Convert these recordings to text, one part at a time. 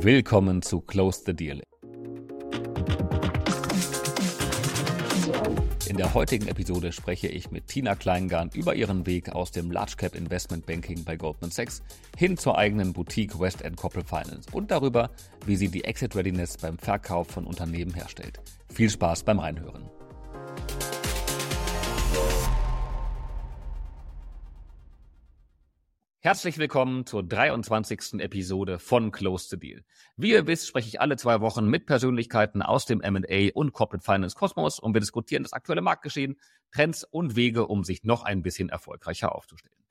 Willkommen zu Close the Deal. In der heutigen Episode spreche ich mit Tina Kleingarn über ihren Weg aus dem Large Cap Investment Banking bei Goldman Sachs hin zur eigenen Boutique West End Corporate Finance und darüber, wie sie die Exit Readiness beim Verkauf von Unternehmen herstellt. Viel Spaß beim Reinhören. Herzlich willkommen zur 23. Episode von Close the Deal. Wie ihr wisst, spreche ich alle zwei Wochen mit Persönlichkeiten aus dem M&A und Corporate Finance Kosmos und wir diskutieren das aktuelle Marktgeschehen, Trends und Wege, um sich noch ein bisschen erfolgreicher aufzustellen.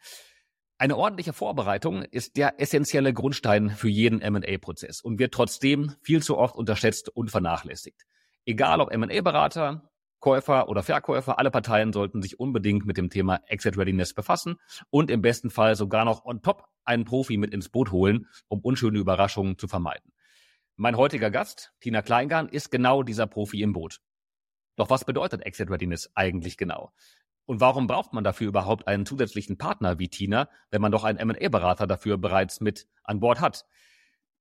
Eine ordentliche Vorbereitung ist der essentielle Grundstein für jeden M&A-Prozess und wird trotzdem viel zu oft unterschätzt und vernachlässigt. Egal ob M&A-Berater, Käufer oder Verkäufer, alle Parteien sollten sich unbedingt mit dem Thema Exit Readiness befassen und im besten Fall sogar noch on top einen Profi mit ins Boot holen, um unschöne Überraschungen zu vermeiden. Mein heutiger Gast, Tina Kleingarn, ist genau dieser Profi im Boot. Doch was bedeutet Exit Readiness eigentlich genau? Und warum braucht man dafür überhaupt einen zusätzlichen Partner wie Tina, wenn man doch einen M&A-Berater dafür bereits mit an Bord hat?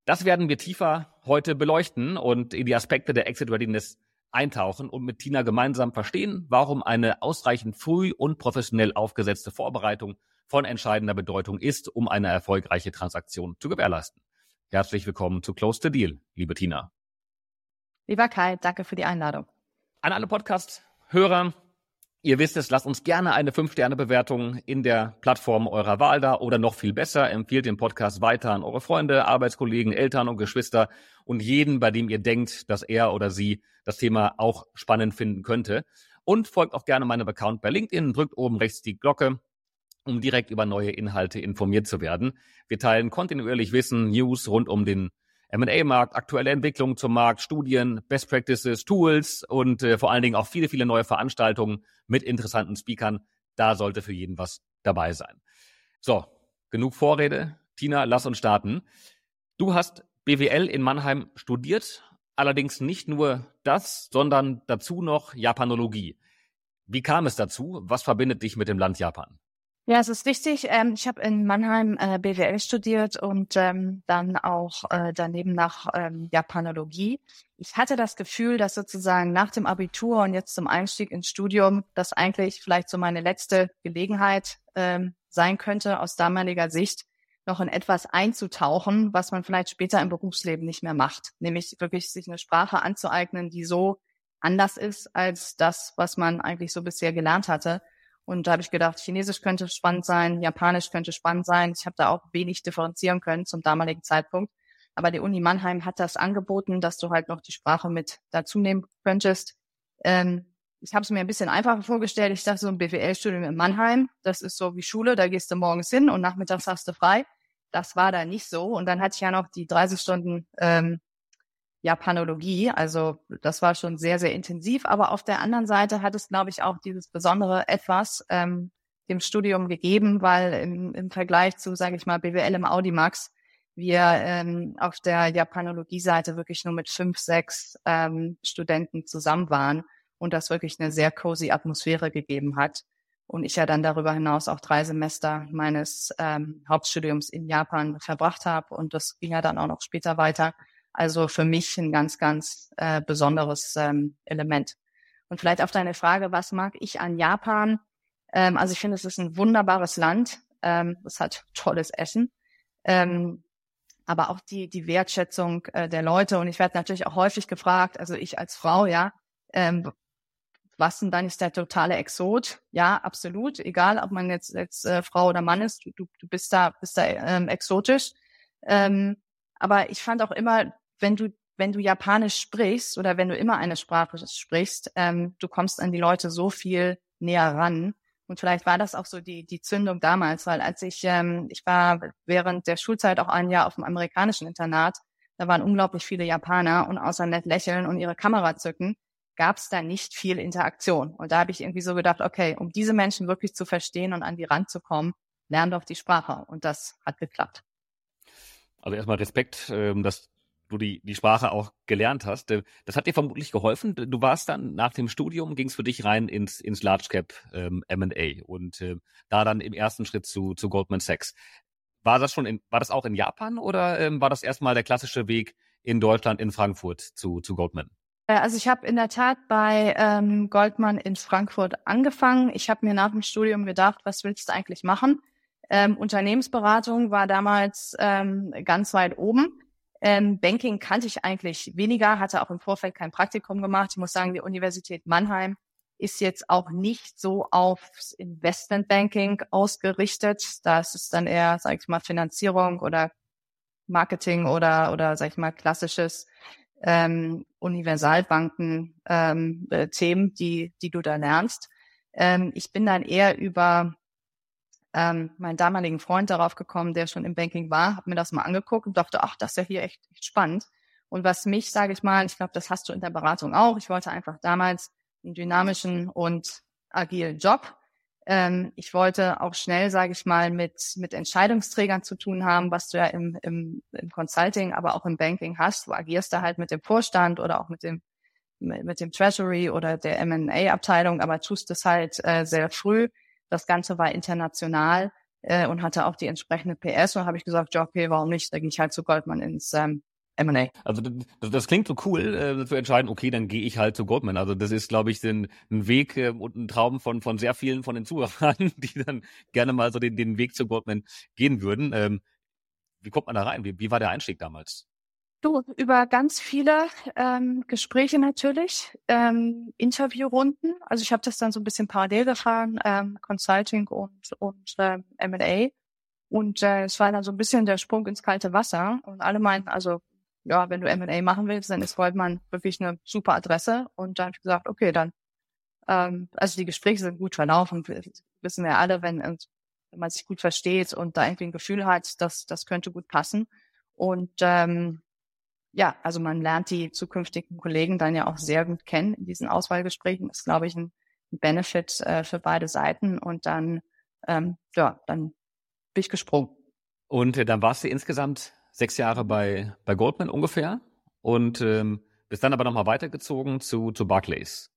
Das werden wir tiefer heute beleuchten und in die Aspekte der Exit Readiness eintauchen und mit Tina gemeinsam verstehen, warum eine ausreichend früh und professionell aufgesetzte Vorbereitung von entscheidender Bedeutung ist, um eine erfolgreiche Transaktion zu gewährleisten. Herzlich willkommen zu Close the Deal, liebe Tina. Lieber Kai, danke für die Einladung. An alle Podcast-Hörer, Ihr wisst es, lasst uns gerne eine 5-Sterne-Bewertung in der Plattform eurer Wahl da oder noch viel besser, empfiehlt den Podcast weiter an eure Freunde, Arbeitskollegen, Eltern und Geschwister und jeden, bei dem ihr denkt, dass er oder sie das Thema auch spannend finden könnte. Und folgt auch gerne meinem Account bei LinkedIn, drückt oben rechts die Glocke, um direkt über neue Inhalte informiert zu werden. Wir teilen kontinuierlich Wissen, News rund um den M&A-Markt, aktuelle Entwicklungen zum Markt, Studien, Best Practices, Tools und äh, vor allen Dingen auch viele, viele neue Veranstaltungen mit interessanten Speakern. Da sollte für jeden was dabei sein. So, genug Vorrede. Tina, lass uns starten. Du hast BWL in Mannheim studiert, allerdings nicht nur das, sondern dazu noch Japanologie. Wie kam es dazu? Was verbindet dich mit dem Land Japan? Ja, es ist richtig. Ähm, ich habe in Mannheim äh, BWL studiert und ähm, dann auch äh, daneben nach ähm, Japanologie. Ich hatte das Gefühl, dass sozusagen nach dem Abitur und jetzt zum Einstieg ins Studium das eigentlich vielleicht so meine letzte Gelegenheit ähm, sein könnte, aus damaliger Sicht noch in etwas einzutauchen, was man vielleicht später im Berufsleben nicht mehr macht. Nämlich wirklich sich eine Sprache anzueignen, die so anders ist als das, was man eigentlich so bisher gelernt hatte. Und da habe ich gedacht, Chinesisch könnte spannend sein, Japanisch könnte spannend sein. Ich habe da auch wenig differenzieren können zum damaligen Zeitpunkt. Aber die Uni Mannheim hat das angeboten, dass du halt noch die Sprache mit dazu nehmen könntest. Ähm, ich habe es mir ein bisschen einfacher vorgestellt. Ich dachte, so ein BWL-Studium in Mannheim, das ist so wie Schule, da gehst du morgens hin und nachmittags hast du frei. Das war da nicht so. Und dann hatte ich ja noch die 30 Stunden ähm, Japanologie. Also das war schon sehr, sehr intensiv. Aber auf der anderen Seite hat es, glaube ich, auch dieses besondere etwas ähm, dem Studium gegeben, weil im, im Vergleich zu, sage ich mal, BWL im Audimax wir ähm, auf der Japanologie-Seite wirklich nur mit fünf, sechs ähm, Studenten zusammen waren und das wirklich eine sehr cozy Atmosphäre gegeben hat. Und ich ja dann darüber hinaus auch drei Semester meines ähm, Hauptstudiums in Japan verbracht habe und das ging ja dann auch noch später weiter. Also für mich ein ganz, ganz äh, besonderes ähm, Element. Und vielleicht auf deine Frage, was mag ich an Japan? Ähm, also ich finde, es ist ein wunderbares Land. Ähm, es hat tolles Essen. Ähm, aber auch die, die Wertschätzung äh, der Leute. Und ich werde natürlich auch häufig gefragt, also ich als Frau, ja, ähm, was denn dann ist der totale Exot? Ja, absolut. Egal, ob man jetzt, jetzt äh, Frau oder Mann ist, du, du bist da, bist da ähm, exotisch. Ähm, aber ich fand auch immer, wenn du wenn du Japanisch sprichst oder wenn du immer eine Sprache sprichst, ähm, du kommst an die Leute so viel näher ran. Und vielleicht war das auch so die, die Zündung damals, weil als ich, ähm, ich war während der Schulzeit auch ein Jahr auf dem amerikanischen Internat, da waren unglaublich viele Japaner und außer nett lächeln und ihre Kamera zücken, gab es da nicht viel Interaktion. Und da habe ich irgendwie so gedacht, okay, um diese Menschen wirklich zu verstehen und an die Rand zu kommen, lern doch die Sprache. Und das hat geklappt. Also erstmal Respekt, ähm, dass du die, die Sprache auch gelernt hast. Das hat dir vermutlich geholfen. Du warst dann nach dem Studium, ging es für dich rein ins, ins Large Cap ähm, M&A und äh, da dann im ersten Schritt zu, zu Goldman Sachs. war das schon in, war das auch in Japan oder ähm, war das erstmal der klassische Weg in Deutschland, in Frankfurt zu, zu Goldman? Äh, also ich habe in der Tat bei ähm, Goldman in Frankfurt angefangen. Ich habe mir nach dem Studium gedacht, was willst du eigentlich machen? Ähm, Unternehmensberatung war damals ähm, ganz weit oben. Ähm, Banking kannte ich eigentlich weniger, hatte auch im Vorfeld kein Praktikum gemacht. Ich muss sagen, die Universität Mannheim ist jetzt auch nicht so aufs Investmentbanking ausgerichtet. Da ist dann eher, sag ich mal, Finanzierung oder Marketing oder, oder sag ich mal, klassisches ähm, Universalbanken ähm, äh, die, die du da lernst. Ähm, ich bin dann eher über ähm, meinen damaligen Freund darauf gekommen, der schon im Banking war, habe mir das mal angeguckt und dachte, ach, das ist ja hier echt, echt spannend. Und was mich, sage ich mal, ich glaube, das hast du in der Beratung auch. Ich wollte einfach damals einen dynamischen und agilen Job. Ähm, ich wollte auch schnell, sage ich mal, mit, mit Entscheidungsträgern zu tun haben, was du ja im, im, im Consulting, aber auch im Banking hast. Du agierst da halt mit dem Vorstand oder auch mit dem, mit dem Treasury oder der M&A-Abteilung, aber tust es halt äh, sehr früh. Das Ganze war international äh, und hatte auch die entsprechende PS. Und habe ich gesagt, ja, okay, warum nicht? Da gehe ich halt zu Goldman ins ähm, M&A. Also das, das, klingt so cool, äh, zu entscheiden, okay, dann gehe ich halt zu Goldman. Also das ist, glaube ich, ein, ein Weg äh, und ein Traum von, von sehr vielen von den Zuhörern, die dann gerne mal so den, den Weg zu Goldman gehen würden. Ähm, wie kommt man da rein? Wie, wie war der Einstieg damals? Du, über ganz viele ähm, Gespräche natürlich, ähm, Interviewrunden. Also ich habe das dann so ein bisschen parallel gefahren, ähm, Consulting und, und ähm, M&A. Und äh, es war dann so ein bisschen der Sprung ins kalte Wasser. Und alle meinten, also ja, wenn du M&A machen willst, dann ist Goldman wirklich eine super Adresse. Und dann habe ich gesagt, okay, dann, ähm, also die Gespräche sind gut verlaufen, wissen wir alle, wenn, wenn man sich gut versteht und da irgendwie ein Gefühl hat, dass das könnte gut passen. Und ähm, ja, also man lernt die zukünftigen Kollegen dann ja auch sehr gut kennen in diesen Auswahlgesprächen. Das ist, glaube ich, ein Benefit äh, für beide Seiten. Und dann, ähm, ja, dann bin ich gesprungen. Und äh, dann warst du insgesamt sechs Jahre bei, bei Goldman ungefähr und ähm, bist dann aber nochmal weitergezogen zu, zu Barclays.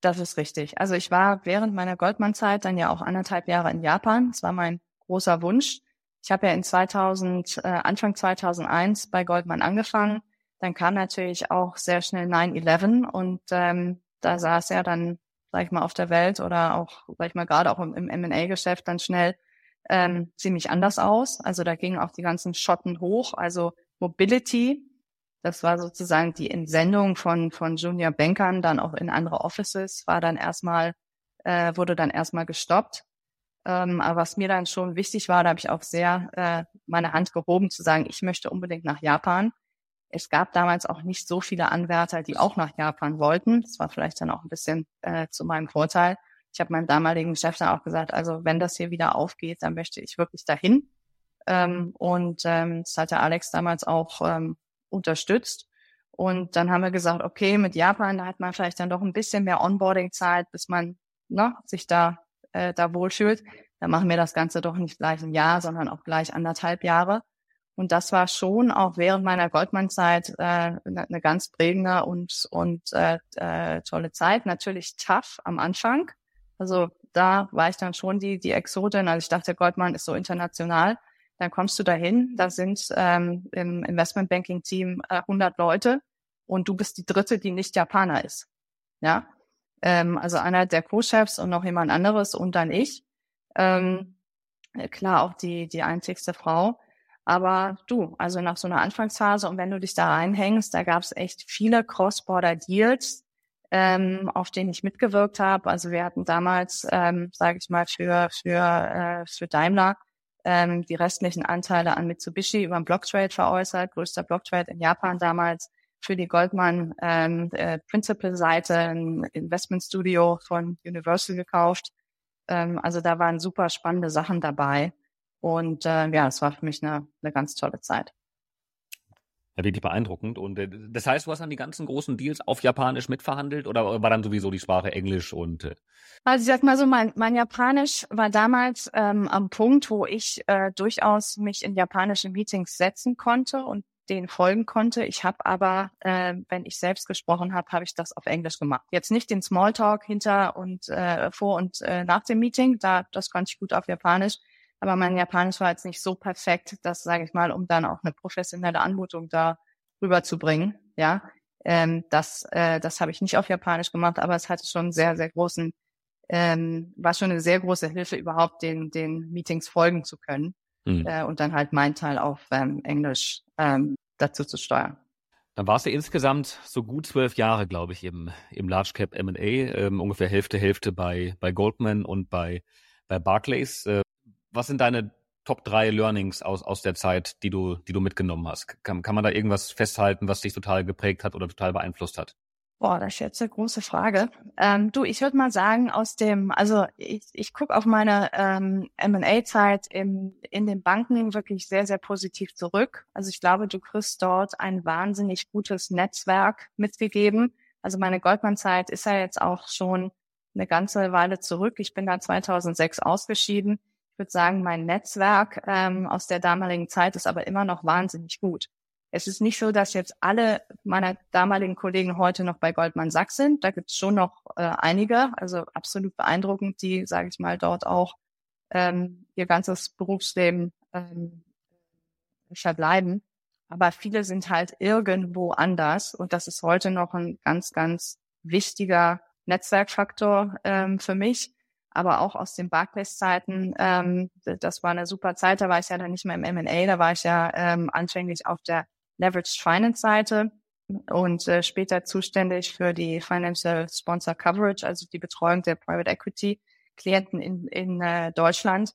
Das ist richtig. Also ich war während meiner Goldman-Zeit dann ja auch anderthalb Jahre in Japan. Das war mein großer Wunsch. Ich habe ja in 2000, äh, Anfang 2001 bei Goldman angefangen. Dann kam natürlich auch sehr schnell 9-11 und ähm, da saß ja dann, sag ich mal, auf der Welt oder auch, sag ich mal, gerade auch im, M&A-Geschäft dann schnell ähm, ziemlich anders aus. Also da gingen auch die ganzen Schotten hoch. Also Mobility, das war sozusagen die Entsendung von, von Junior Bankern dann auch in andere Offices, war dann erstmal, äh, wurde dann erstmal gestoppt. Ähm, aber was mir dann schon wichtig war, da habe ich auch sehr äh, meine Hand gehoben zu sagen, ich möchte unbedingt nach Japan. Es gab damals auch nicht so viele Anwärter, die auch nach Japan wollten. Das war vielleicht dann auch ein bisschen äh, zu meinem Vorteil ich habe meinem damaligen Chef dann auch gesagt, also wenn das hier wieder aufgeht, dann möchte ich wirklich dahin. Ähm, und ähm, das hat der Alex damals auch ähm, unterstützt. Und dann haben wir gesagt, okay, mit Japan, da hat man vielleicht dann doch ein bisschen mehr Onboarding-Zeit, bis man ne, sich da, äh, da wohlfühlt. Dann machen wir das Ganze doch nicht gleich ein Jahr, sondern auch gleich anderthalb Jahre. Und das war schon auch während meiner Goldman-Zeit äh, eine, eine ganz prägende und, und äh, äh, tolle Zeit. Natürlich tough am Anfang. Also da war ich dann schon die, die Exotin. Also ich dachte, Goldman ist so international. Dann kommst du dahin, da sind ähm, im Investmentbanking-Team äh, 100 Leute und du bist die dritte, die nicht Japaner ist. Ja, ähm, also einer der Co-Chefs und noch jemand anderes und dann ich. Ähm, klar, auch die, die einzigste Frau. Aber du, also nach so einer Anfangsphase und wenn du dich da reinhängst, da gab es echt viele Cross-Border-Deals, ähm, auf denen ich mitgewirkt habe. Also wir hatten damals, ähm, sage ich mal, für für äh, für Daimler ähm, die restlichen Anteile an Mitsubishi über einen Blocktrade veräußert, größter Blocktrade in Japan damals. Für die Goldman ähm, äh, Principal-Seite ein Investmentstudio von Universal gekauft. Ähm, also da waren super spannende Sachen dabei. Und äh, ja, es war für mich eine, eine ganz tolle Zeit. Ja, wirklich beeindruckend. Und äh, das heißt, du hast dann die ganzen großen Deals auf Japanisch mitverhandelt oder war dann sowieso die Sprache Englisch und äh Also ich sag mal so, mein, mein Japanisch war damals ähm, am Punkt, wo ich äh, durchaus mich in japanische Meetings setzen konnte und denen folgen konnte. Ich habe aber, äh, wenn ich selbst gesprochen habe, habe ich das auf Englisch gemacht. Jetzt nicht den Smalltalk hinter und äh, vor und äh, nach dem Meeting, da das konnte ich gut auf Japanisch, aber mein Japanisch war jetzt nicht so perfekt, dass, sage ich mal, um dann auch eine professionelle Anmutung da rüberzubringen, ja, ähm, das, äh, das habe ich nicht auf Japanisch gemacht, aber es hatte schon sehr, sehr großen, ähm, war schon eine sehr große Hilfe, überhaupt den, den Meetings folgen zu können mhm. äh, und dann halt mein Teil auf ähm, Englisch ähm, dazu zu steuern. Dann warst du insgesamt so gut zwölf Jahre, glaube ich, im, im Large Cap M&A, ähm, ungefähr Hälfte, Hälfte bei, bei Goldman und bei, bei Barclays. Äh, was sind deine Top drei Learnings aus, aus der Zeit, die du, die du mitgenommen hast? Kann, kann man da irgendwas festhalten, was dich total geprägt hat oder total beeinflusst hat? Boah, das ist jetzt eine große Frage. Ähm, du, ich würde mal sagen, aus dem, also ich, ich gucke auf meine ähm, M&A-Zeit in den Banken wirklich sehr, sehr positiv zurück. Also ich glaube, du kriegst dort ein wahnsinnig gutes Netzwerk mitgegeben. Also meine Goldman-Zeit ist ja jetzt auch schon eine ganze Weile zurück. Ich bin da 2006 ausgeschieden. Ich würde sagen, mein Netzwerk ähm, aus der damaligen Zeit ist aber immer noch wahnsinnig gut. Es ist nicht so, dass jetzt alle meiner damaligen Kollegen heute noch bei Goldman Sachs sind. Da gibt es schon noch äh, einige, also absolut beeindruckend, die, sage ich mal, dort auch ähm, ihr ganzes Berufsleben ähm, verbleiben. Aber viele sind halt irgendwo anders und das ist heute noch ein ganz, ganz wichtiger Netzwerkfaktor ähm, für mich aber auch aus den Barclays-Zeiten. Ähm, das war eine super Zeit, da war ich ja dann nicht mehr im M&A, da war ich ja ähm, anfänglich auf der Leveraged Finance-Seite und äh, später zuständig für die Financial Sponsor Coverage, also die Betreuung der Private Equity Klienten in, in äh, Deutschland.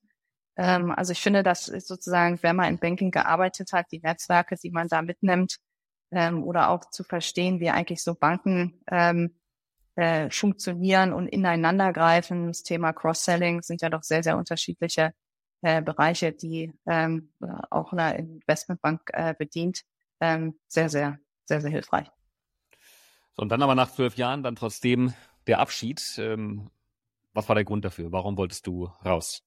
Ähm, also ich finde, dass sozusagen, wenn man im Banking gearbeitet hat, die Netzwerke, die man da mitnimmt, ähm, oder auch zu verstehen, wie eigentlich so Banken ähm, äh, funktionieren und ineinander greifen. Das Thema Cross-Selling sind ja doch sehr, sehr unterschiedliche äh, Bereiche, die ähm, auch eine Investmentbank äh, bedient. Ähm, sehr, sehr, sehr, sehr hilfreich. So, und dann aber nach zwölf Jahren dann trotzdem der Abschied. Ähm, was war der Grund dafür? Warum wolltest du raus?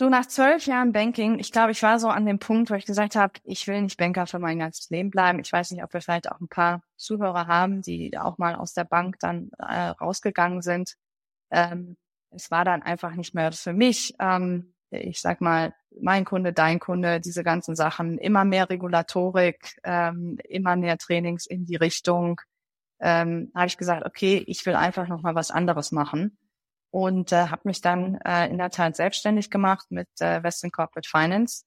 So nach zwölf Jahren Banking, ich glaube, ich war so an dem Punkt, wo ich gesagt habe, ich will nicht Banker für mein ganzes Leben bleiben. Ich weiß nicht, ob wir vielleicht auch ein paar Zuhörer haben, die auch mal aus der Bank dann äh, rausgegangen sind. Ähm, es war dann einfach nicht mehr für mich. Ähm, ich sag mal, mein Kunde, dein Kunde, diese ganzen Sachen, immer mehr Regulatorik, ähm, immer mehr Trainings in die Richtung. Ähm, habe ich gesagt, okay, ich will einfach noch mal was anderes machen und äh, habe mich dann äh, in der Tat selbstständig gemacht mit äh, Western Corporate Finance.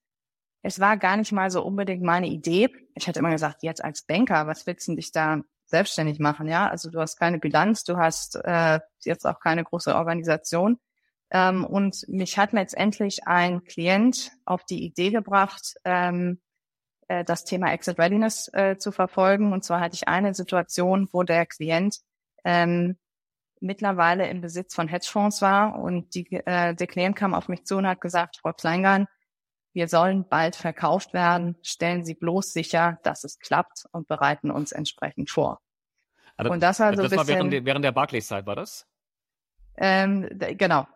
Es war gar nicht mal so unbedingt meine Idee. Ich hätte immer gesagt, jetzt als Banker, was willst du dich da selbstständig machen? Ja, also du hast keine Bilanz, du hast äh, jetzt auch keine große Organisation. Ähm, und mich hat letztendlich ein Klient auf die Idee gebracht, ähm, äh, das Thema Exit Readiness äh, zu verfolgen. Und zwar hatte ich eine Situation, wo der Klient ähm, mittlerweile im Besitz von Hedgefonds war und die, äh, der Klient kam auf mich zu und hat gesagt, Frau Kleingarn, wir sollen bald verkauft werden, stellen Sie bloß sicher, dass es klappt und bereiten uns entsprechend vor. Also, und das war so das ein bisschen, war während, während der Barclays-Zeit, war das? Ähm, genau.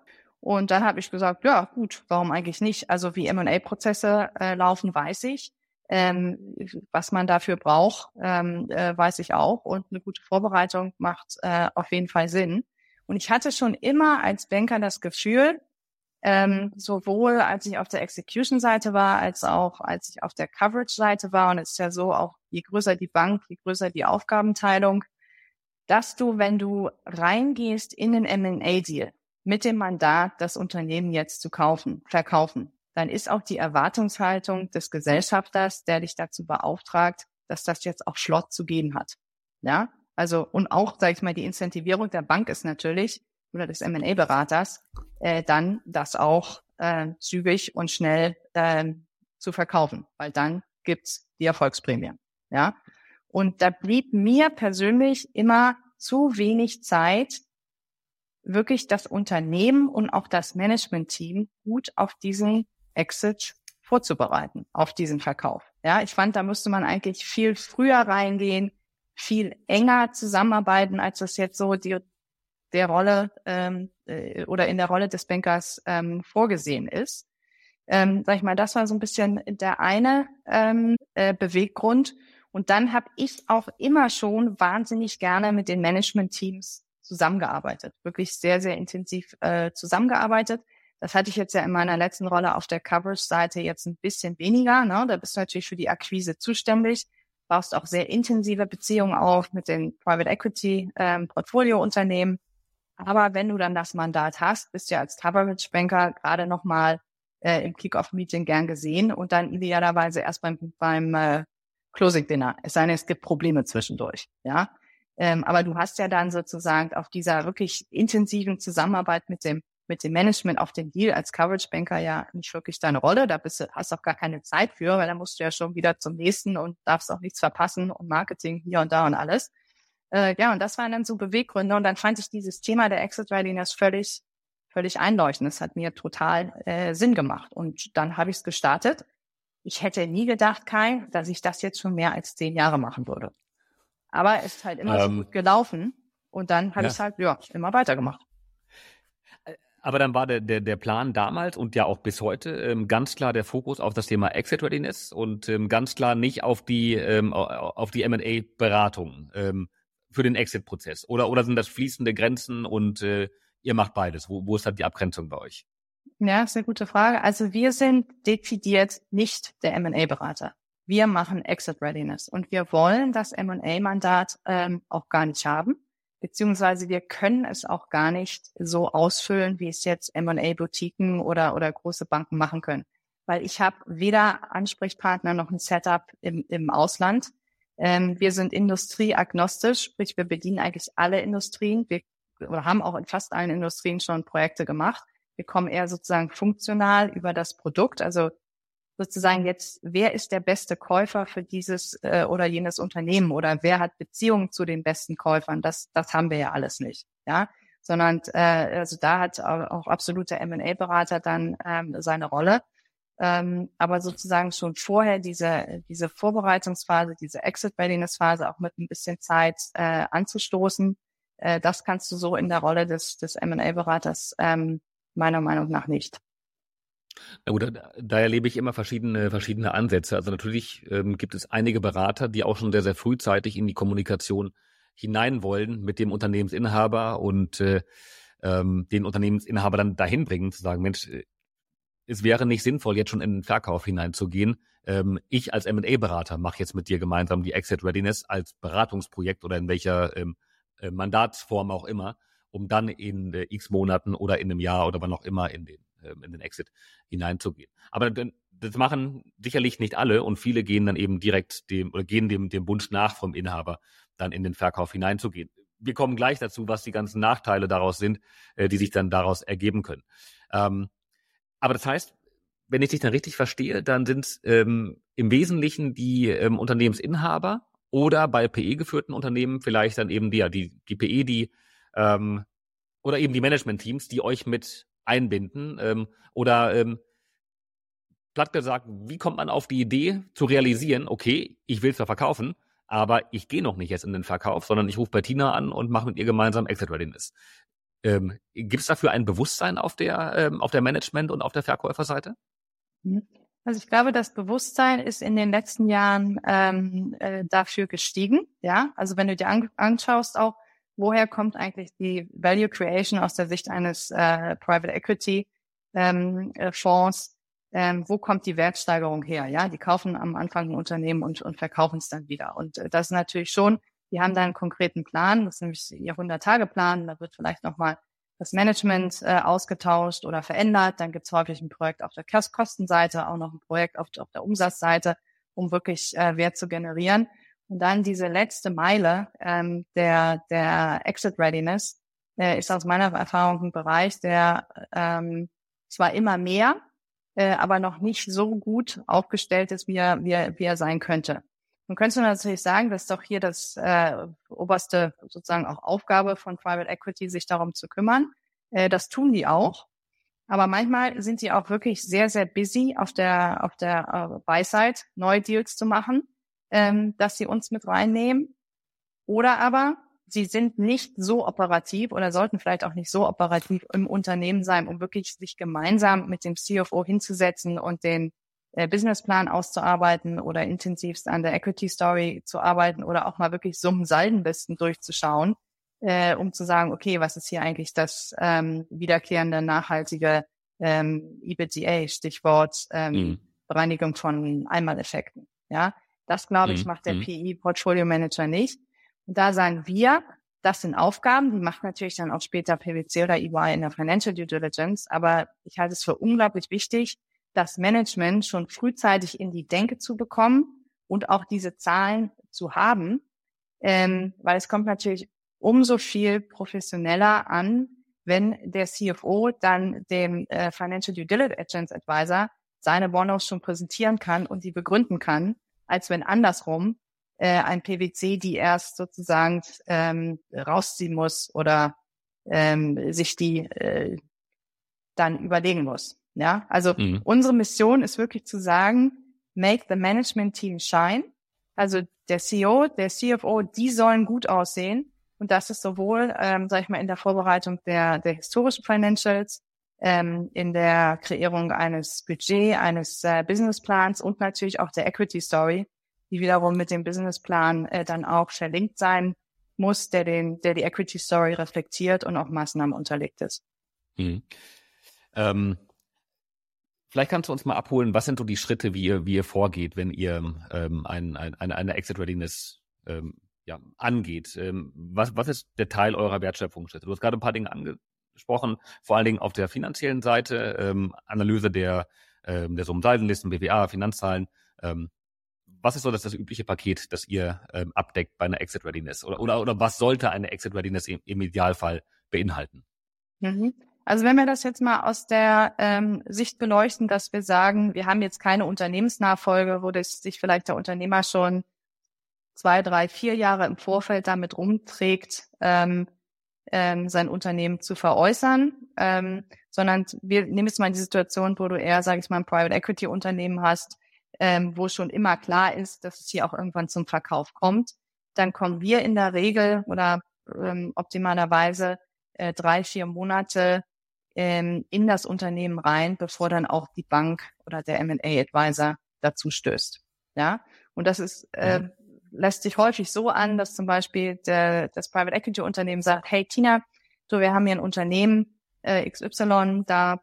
Und dann habe ich gesagt, ja gut, warum eigentlich nicht? Also wie M&A-Prozesse äh, laufen, weiß ich. Ähm, was man dafür braucht, ähm, äh, weiß ich auch. Und eine gute Vorbereitung macht äh, auf jeden Fall Sinn. Und ich hatte schon immer als Banker das Gefühl, ähm, sowohl als ich auf der Execution-Seite war, als auch als ich auf der Coverage-Seite war. Und es ist ja so, auch je größer die Bank, je größer die Aufgabenteilung, dass du, wenn du reingehst in den M&A-Deal mit dem Mandat, das Unternehmen jetzt zu kaufen, verkaufen, dann ist auch die Erwartungshaltung des Gesellschafters, der dich dazu beauftragt, dass das jetzt auch Schlott zu geben hat. Ja, also und auch, sage ich mal, die Incentivierung der Bank ist natürlich oder des M&A-Beraters, äh, dann das auch äh, zügig und schnell äh, zu verkaufen, weil dann gibt's die Erfolgsprämie. Ja, und da blieb mir persönlich immer zu wenig Zeit, wirklich das Unternehmen und auch das Management-Team gut auf diesen Exit vorzubereiten auf diesen Verkauf. Ja, ich fand, da müsste man eigentlich viel früher reingehen, viel enger zusammenarbeiten, als das jetzt so die, der Rolle ähm, äh, oder in der Rolle des Bankers ähm, vorgesehen ist. Ähm, sag ich mal, das war so ein bisschen der eine ähm, äh, Beweggrund. Und dann habe ich auch immer schon wahnsinnig gerne mit den Management-Teams zusammengearbeitet, wirklich sehr, sehr intensiv äh, zusammengearbeitet. Das hatte ich jetzt ja in meiner letzten Rolle auf der Coverage-Seite jetzt ein bisschen weniger. Ne? Da bist du natürlich für die Akquise zuständig, baust auch sehr intensive Beziehungen auf mit den Private Equity ähm, Portfolio-Unternehmen. Aber wenn du dann das Mandat hast, bist du ja als Coverage-Banker gerade nochmal äh, im Kick-Off-Meeting gern gesehen und dann idealerweise erst beim, beim äh, Closing-Dinner. Es sei denn, es gibt Probleme zwischendurch. Ja, ähm, aber du hast ja dann sozusagen auf dieser wirklich intensiven Zusammenarbeit mit dem mit dem Management auf den Deal als Coverage Banker ja nicht wirklich deine Rolle. Da bist du, hast auch gar keine Zeit für, weil da musst du ja schon wieder zum nächsten und darfst auch nichts verpassen und Marketing hier und da und alles. Äh, ja, und das waren dann so Beweggründe. Und dann fand ich dieses Thema der Exit Readiness völlig, völlig einleuchtend. Das hat mir total äh, Sinn gemacht. Und dann habe ich es gestartet. Ich hätte nie gedacht, Kai, dass ich das jetzt schon mehr als zehn Jahre machen würde. Aber es ist halt immer ähm, so gut gelaufen. Und dann habe ja. ich es halt, ja, immer weitergemacht. Aber dann war der, der, der Plan damals und ja auch bis heute ähm, ganz klar der Fokus auf das Thema Exit Readiness und ähm, ganz klar nicht auf die ähm, auf die M&A-Beratung ähm, für den Exit-Prozess. Oder oder sind das fließende Grenzen und äh, ihr macht beides? Wo, wo ist halt die Abgrenzung bei euch? Ja, ist eine gute Frage. Also wir sind dezidiert nicht der M&A-Berater. Wir machen Exit Readiness und wir wollen das M&A-Mandat ähm, auch gar nicht haben beziehungsweise wir können es auch gar nicht so ausfüllen, wie es jetzt M&A-Boutiquen oder, oder große Banken machen können. Weil ich habe weder Ansprechpartner noch ein Setup im, im Ausland. Ähm, wir sind industrieagnostisch, sprich wir bedienen eigentlich alle Industrien. Wir oder haben auch in fast allen Industrien schon Projekte gemacht. Wir kommen eher sozusagen funktional über das Produkt. Also sozusagen jetzt, wer ist der beste Käufer für dieses äh, oder jenes Unternehmen oder wer hat Beziehungen zu den besten Käufern? Das, das haben wir ja alles nicht, ja. Sondern äh, also da hat auch absoluter M&A-Berater dann ähm, seine Rolle. Ähm, aber sozusagen schon vorher diese, diese Vorbereitungsphase, diese Exit-Readiness-Phase auch mit ein bisschen Zeit äh, anzustoßen, äh, das kannst du so in der Rolle des, des M&A-Beraters ähm, meiner Meinung nach nicht. Na gut, da, da erlebe ich immer verschiedene, verschiedene Ansätze. Also natürlich ähm, gibt es einige Berater, die auch schon sehr, sehr frühzeitig in die Kommunikation hinein wollen mit dem Unternehmensinhaber und äh, ähm, den Unternehmensinhaber dann dahin bringen, zu sagen, Mensch, äh, es wäre nicht sinnvoll, jetzt schon in den Verkauf hineinzugehen. Ähm, ich als M&A-Berater mache jetzt mit dir gemeinsam die Exit Readiness als Beratungsprojekt oder in welcher ähm, äh, Mandatsform auch immer, um dann in äh, x Monaten oder in einem Jahr oder wann auch immer in den in den Exit hineinzugehen. Aber das machen sicherlich nicht alle und viele gehen dann eben direkt dem oder gehen dem, dem Wunsch nach vom Inhaber, dann in den Verkauf hineinzugehen. Wir kommen gleich dazu, was die ganzen Nachteile daraus sind, äh, die sich dann daraus ergeben können. Ähm, aber das heißt, wenn ich dich dann richtig verstehe, dann sind ähm, im Wesentlichen die ähm, Unternehmensinhaber oder bei PE geführten Unternehmen vielleicht dann eben die, die, die PE, die ähm, oder eben die Management-Teams, die euch mit einbinden? Ähm, oder ähm, platt gesagt, wie kommt man auf die Idee zu realisieren, okay, ich will zwar verkaufen, aber ich gehe noch nicht jetzt in den Verkauf, sondern ich rufe bei Tina an und mache mit ihr gemeinsam Exit Readiness. Ähm, Gibt es dafür ein Bewusstsein auf der, ähm, auf der Management- und auf der Verkäuferseite? Mhm. Also ich glaube, das Bewusstsein ist in den letzten Jahren ähm, äh, dafür gestiegen. Ja, also wenn du dir an, anschaust, auch woher kommt eigentlich die Value Creation aus der Sicht eines äh, Private Equity ähm, äh, Fonds? Ähm, wo kommt die Wertsteigerung her? Ja, die kaufen am Anfang ein Unternehmen und, und verkaufen es dann wieder. Und äh, das ist natürlich schon, die haben da einen konkreten Plan, das ist nämlich ihr 100-Tage-Plan, da wird vielleicht nochmal das Management äh, ausgetauscht oder verändert. Dann gibt es häufig ein Projekt auf der Kostenseite, auch noch ein Projekt auf, auf der Umsatzseite, um wirklich äh, Wert zu generieren. Und dann diese letzte Meile ähm, der, der Exit Readiness äh, ist aus meiner Erfahrung ein Bereich, der ähm, zwar immer mehr, äh, aber noch nicht so gut aufgestellt ist, wie er, wie er, wie er sein könnte. Nun könntest du natürlich sagen, das ist doch hier das äh, oberste sozusagen auch Aufgabe von Private Equity, sich darum zu kümmern. Äh, das tun die auch. Aber manchmal sind sie auch wirklich sehr, sehr busy auf der, auf der äh, Buy-Side, neue Deals zu machen ähm, dass sie uns mit reinnehmen. Oder aber sie sind nicht so operativ oder sollten vielleicht auch nicht so operativ im Unternehmen sein, um wirklich sich gemeinsam mit dem CFO hinzusetzen und den äh, Businessplan auszuarbeiten oder intensivst an der Equity Story zu arbeiten oder auch mal wirklich Summen-Saldenlisten durchzuschauen, äh, um zu sagen, okay, was ist hier eigentlich das ähm, wiederkehrende, nachhaltige ähm, EBITDA, Stichwort ähm, mhm. Bereinigung von Einmaleffekten. Ja, das glaube ich mhm. macht der mhm. PI Portfolio Manager nicht. Und da sagen wir, das sind Aufgaben, die macht natürlich dann auch später PwC oder EY in der Financial Due Diligence. Aber ich halte es für unglaublich wichtig, das Management schon frühzeitig in die Denke zu bekommen und auch diese Zahlen zu haben, ähm, weil es kommt natürlich umso viel professioneller an, wenn der CFO dann dem äh, Financial Due Diligence Advisor seine Bonus schon präsentieren kann und die begründen kann, als wenn andersrum äh, ein PwC die erst sozusagen ähm, rausziehen muss oder ähm, sich die äh, dann überlegen muss. Ja, also mhm. unsere Mission ist wirklich zu sagen, make the management team shine. Also der CEO, der CFO, die sollen gut aussehen. Und das ist sowohl, ähm, sag ich mal, in der Vorbereitung der, der historischen Financials, ähm, in der Kreierung eines Budget, eines äh, Businessplans und natürlich auch der Equity Story, die wiederum mit dem Businessplan äh, dann auch verlinkt sein muss, der den, der die Equity Story reflektiert und auch Maßnahmen unterlegt ist. Mhm. Ähm, Vielleicht kannst du uns mal abholen, was sind so die Schritte, wie ihr, wie ihr vorgeht, wenn ihr ähm, ein, ein, eine, eine Exit Readiness ähm, ja, angeht. Ähm, was, was ist der Teil eurer Wertschöpfungsschritte? Du hast gerade ein paar Dinge angesprochen, vor allen Dingen auf der finanziellen Seite, ähm, Analyse der, ähm, der Summensaldenlisten, BWA, Finanzzahlen. Ähm, was ist so das, das übliche Paket, das ihr ähm, abdeckt bei einer Exit Readiness? Oder, oder, oder was sollte eine Exit Readiness im, im Idealfall beinhalten? Mhm. Also wenn wir das jetzt mal aus der ähm, Sicht beleuchten, dass wir sagen, wir haben jetzt keine Unternehmensnachfolge, wo das sich vielleicht der Unternehmer schon zwei, drei, vier Jahre im Vorfeld damit rumträgt, ähm, ähm, sein Unternehmen zu veräußern, ähm, sondern wir nehmen jetzt mal die Situation, wo du eher, sage ich mal, ein Private Equity Unternehmen hast, ähm, wo schon immer klar ist, dass es hier auch irgendwann zum Verkauf kommt. Dann kommen wir in der Regel oder ähm, optimalerweise äh, drei, vier Monate ähm, in das Unternehmen rein, bevor dann auch die Bank oder der M&A-Advisor dazu stößt. Ja, und das ist äh, lässt sich häufig so an, dass zum Beispiel der, das Private Equity Unternehmen sagt, hey Tina, so wir haben hier ein Unternehmen äh, XY, da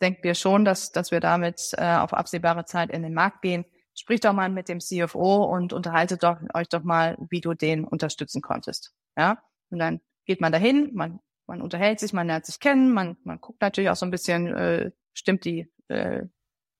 denken wir schon, dass dass wir damit äh, auf absehbare Zeit in den Markt gehen. Sprich doch mal mit dem CFO und unterhaltet doch, euch doch mal, wie du den unterstützen konntest. Ja, und dann geht man dahin, man man unterhält sich, man lernt sich kennen, man, man guckt natürlich auch so ein bisschen, äh, stimmt die, äh,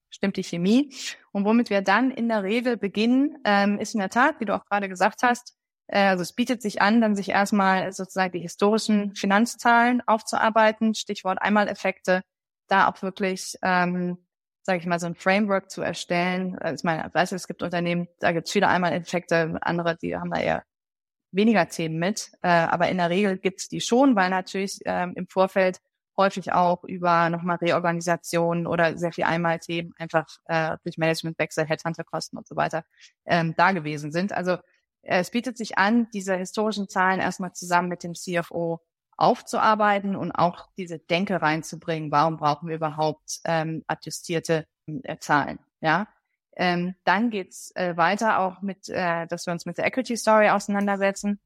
stimmt die Chemie. Und womit wir dann in der Regel beginnen, ähm, ist in der Tat, wie du auch gerade gesagt hast, äh, also es bietet sich an, dann sich erstmal sozusagen die historischen Finanzzahlen aufzuarbeiten, Stichwort Einmaleffekte, da auch wirklich, ähm, sage ich mal, so ein Framework zu erstellen. Also ich meine, ich weiß, es gibt Unternehmen, da gibt es viele Einmaleffekte, andere, die haben da eher weniger Themen mit, äh, aber in der Regel gibt's die schon, weil natürlich ähm, im Vorfeld häufig auch über nochmal Reorganisation oder sehr viel Einmalthemen einfach äh, durch Managementwechsel, Headhunterkosten und so weiter ähm, da gewesen sind. Also äh, es bietet sich an, diese historischen Zahlen erstmal zusammen mit dem CFO aufzuarbeiten und auch diese Denke reinzubringen. Warum brauchen wir überhaupt ähm, adjustierte äh, Zahlen? Ja, ähm, dann geht's äh, weiter auch mit, äh, dass wir uns mit der Equity Story auseinandersetzen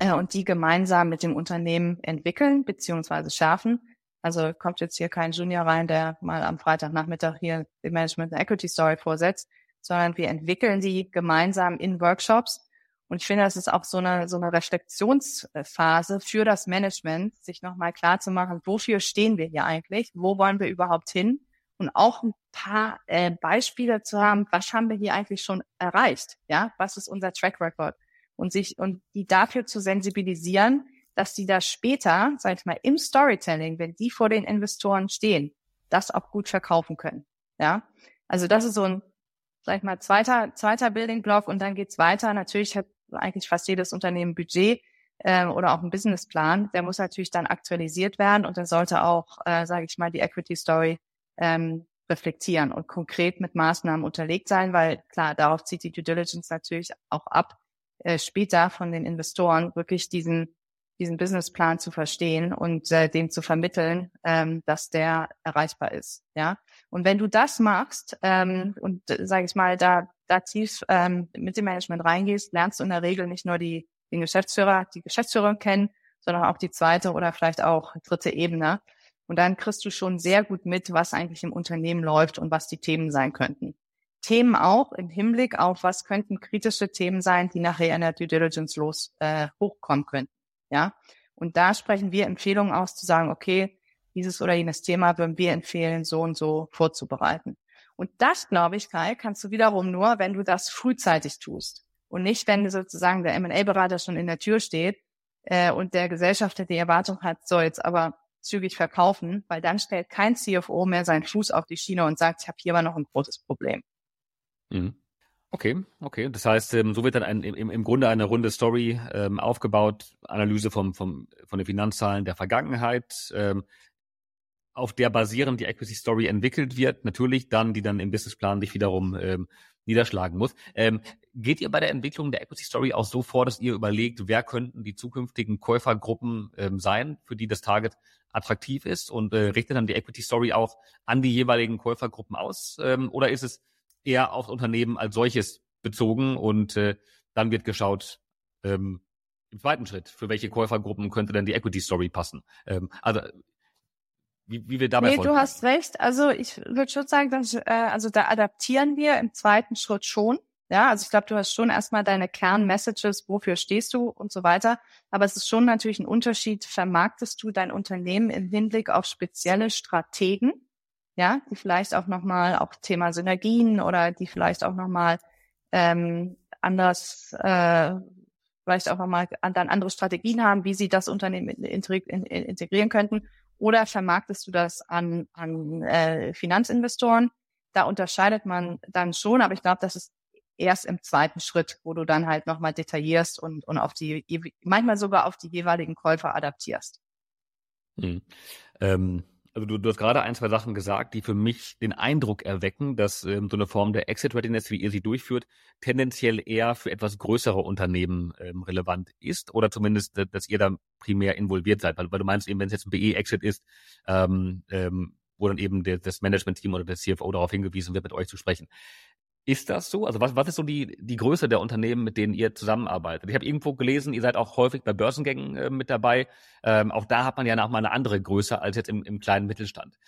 äh, und die gemeinsam mit dem Unternehmen entwickeln beziehungsweise schärfen. Also kommt jetzt hier kein Junior rein, der mal am Freitagnachmittag hier dem Management Equity Story vorsetzt, sondern wir entwickeln die gemeinsam in Workshops. Und ich finde, das ist auch so eine, so eine Reflexionsphase für das Management, sich nochmal klar zu machen, wofür stehen wir hier eigentlich? Wo wollen wir überhaupt hin? und auch ein paar äh, Beispiele zu haben, was haben wir hier eigentlich schon erreicht, ja, was ist unser Track Record und sich und die dafür zu sensibilisieren, dass die da später, sag ich mal, im Storytelling, wenn die vor den Investoren stehen, das auch gut verkaufen können, ja. Also das ist so ein, sag ich mal, zweiter zweiter Building Block und dann geht's weiter. Natürlich hat eigentlich fast jedes Unternehmen Budget äh, oder auch ein Businessplan. Der muss natürlich dann aktualisiert werden und der sollte auch, äh, sage ich mal, die Equity Story ähm, reflektieren und konkret mit Maßnahmen unterlegt sein, weil klar, darauf zieht die Due Diligence natürlich auch ab, äh, später von den Investoren wirklich diesen diesen Businessplan zu verstehen und äh, dem zu vermitteln, ähm, dass der erreichbar ist. Ja, und wenn du das machst ähm, und äh, sage ich mal da da tief ähm, mit dem Management reingehst, lernst du in der Regel nicht nur die den Geschäftsführer, die Geschäftsführerin kennen, sondern auch die zweite oder vielleicht auch dritte Ebene Und dann kriegst du schon sehr gut mit, was eigentlich im Unternehmen läuft und was die Themen sein könnten. Themen auch im Hinblick auf, was könnten kritische Themen sein, die nachher in der Due Diligence los äh, hochkommen könnten. Ja, und da sprechen wir Empfehlungen aus, zu sagen, okay, dieses oder jenes Thema würden wir empfehlen, so und so vorzubereiten. Und das, glaube ich, Kai, kannst du wiederum nur, wenn du das frühzeitig tust und nicht, wenn sozusagen der M&A-Berater schon in der Tür steht äh, und der Gesellschafter die Erwartung hat, so jetzt aber zügig verkaufen, weil dann stellt kein CFO mehr seinen Fuß auf die Schiene und sagt, ich habe hier aber noch ein großes Problem. Mhm. Okay, okay. Das heißt, ähm, so wird dann ein, im, im Grunde eine runde Story ähm, aufgebaut, Analyse vom, vom, von den Finanzzahlen der Vergangenheit, ähm, auf der basierend die Equity Story entwickelt wird, natürlich dann, die dann im Businessplan sich wiederum niederschlagen muss. Geht ihr bei der Entwicklung der Equity Story auch so vor, dass ihr überlegt, wer könnten die zukünftigen Käufergruppen sein, für die das Target attraktiv ist und äh, richtet dann die Equity Story auch an die jeweiligen Käufergruppen aus? Oder ist es eher aufs Unternehmen als solches bezogen und äh, dann wird geschaut, ähm, im zweiten Schritt, für welche Käufergruppen könnte denn die Equity Story passen? Ähm, also wie, wie wir dabei Nee, du hast recht. Also ich würde schon sagen, dass, äh, also da adaptieren wir im zweiten Schritt schon. Ja, also ich glaube, du hast schon erstmal deine Kernmessages, wofür stehst du und so weiter. Aber es ist schon natürlich ein Unterschied, vermarktest du dein Unternehmen im Hinblick auf spezielle Strategen, ja, die vielleicht auch nochmal auch Thema Synergien oder die vielleicht auch nochmal ähm, anders, äh, vielleicht auch nochmal dann andere Strategien haben, wie sie das Unternehmen integrieren könnten oder vermarktest du das an, an äh, Finanzinvestoren? Da unterscheidet man dann schon, aber ich glaube, das ist erst im zweiten Schritt, wo du dann halt nochmal detaillierst und, und auf die, manchmal sogar auf die jeweiligen Käufer adaptierst. Hm. Ähm, also du, du hast gerade ein, zwei Sachen gesagt, die für mich den Eindruck erwecken, dass ähm, so eine Form der Exit Readiness, wie ihr sie durchführt, tendenziell eher für etwas größere Unternehmen ähm, relevant ist oder zumindest, dass ihr da primär involviert seid, weil, weil du meinst eben, wenn es jetzt ein BE-Exit ist, ähm, ähm, wo dann eben der, das Management-Team oder der CFO darauf hingewiesen wird, mit euch zu sprechen. Ist das so? Also was, was ist so die, die Größe der Unternehmen, mit denen ihr zusammenarbeitet? Ich habe irgendwo gelesen, ihr seid auch häufig bei Börsengängen äh, mit dabei. Ähm, auch da hat man ja noch mal eine andere Größe als jetzt im, im kleinen Mittelstand.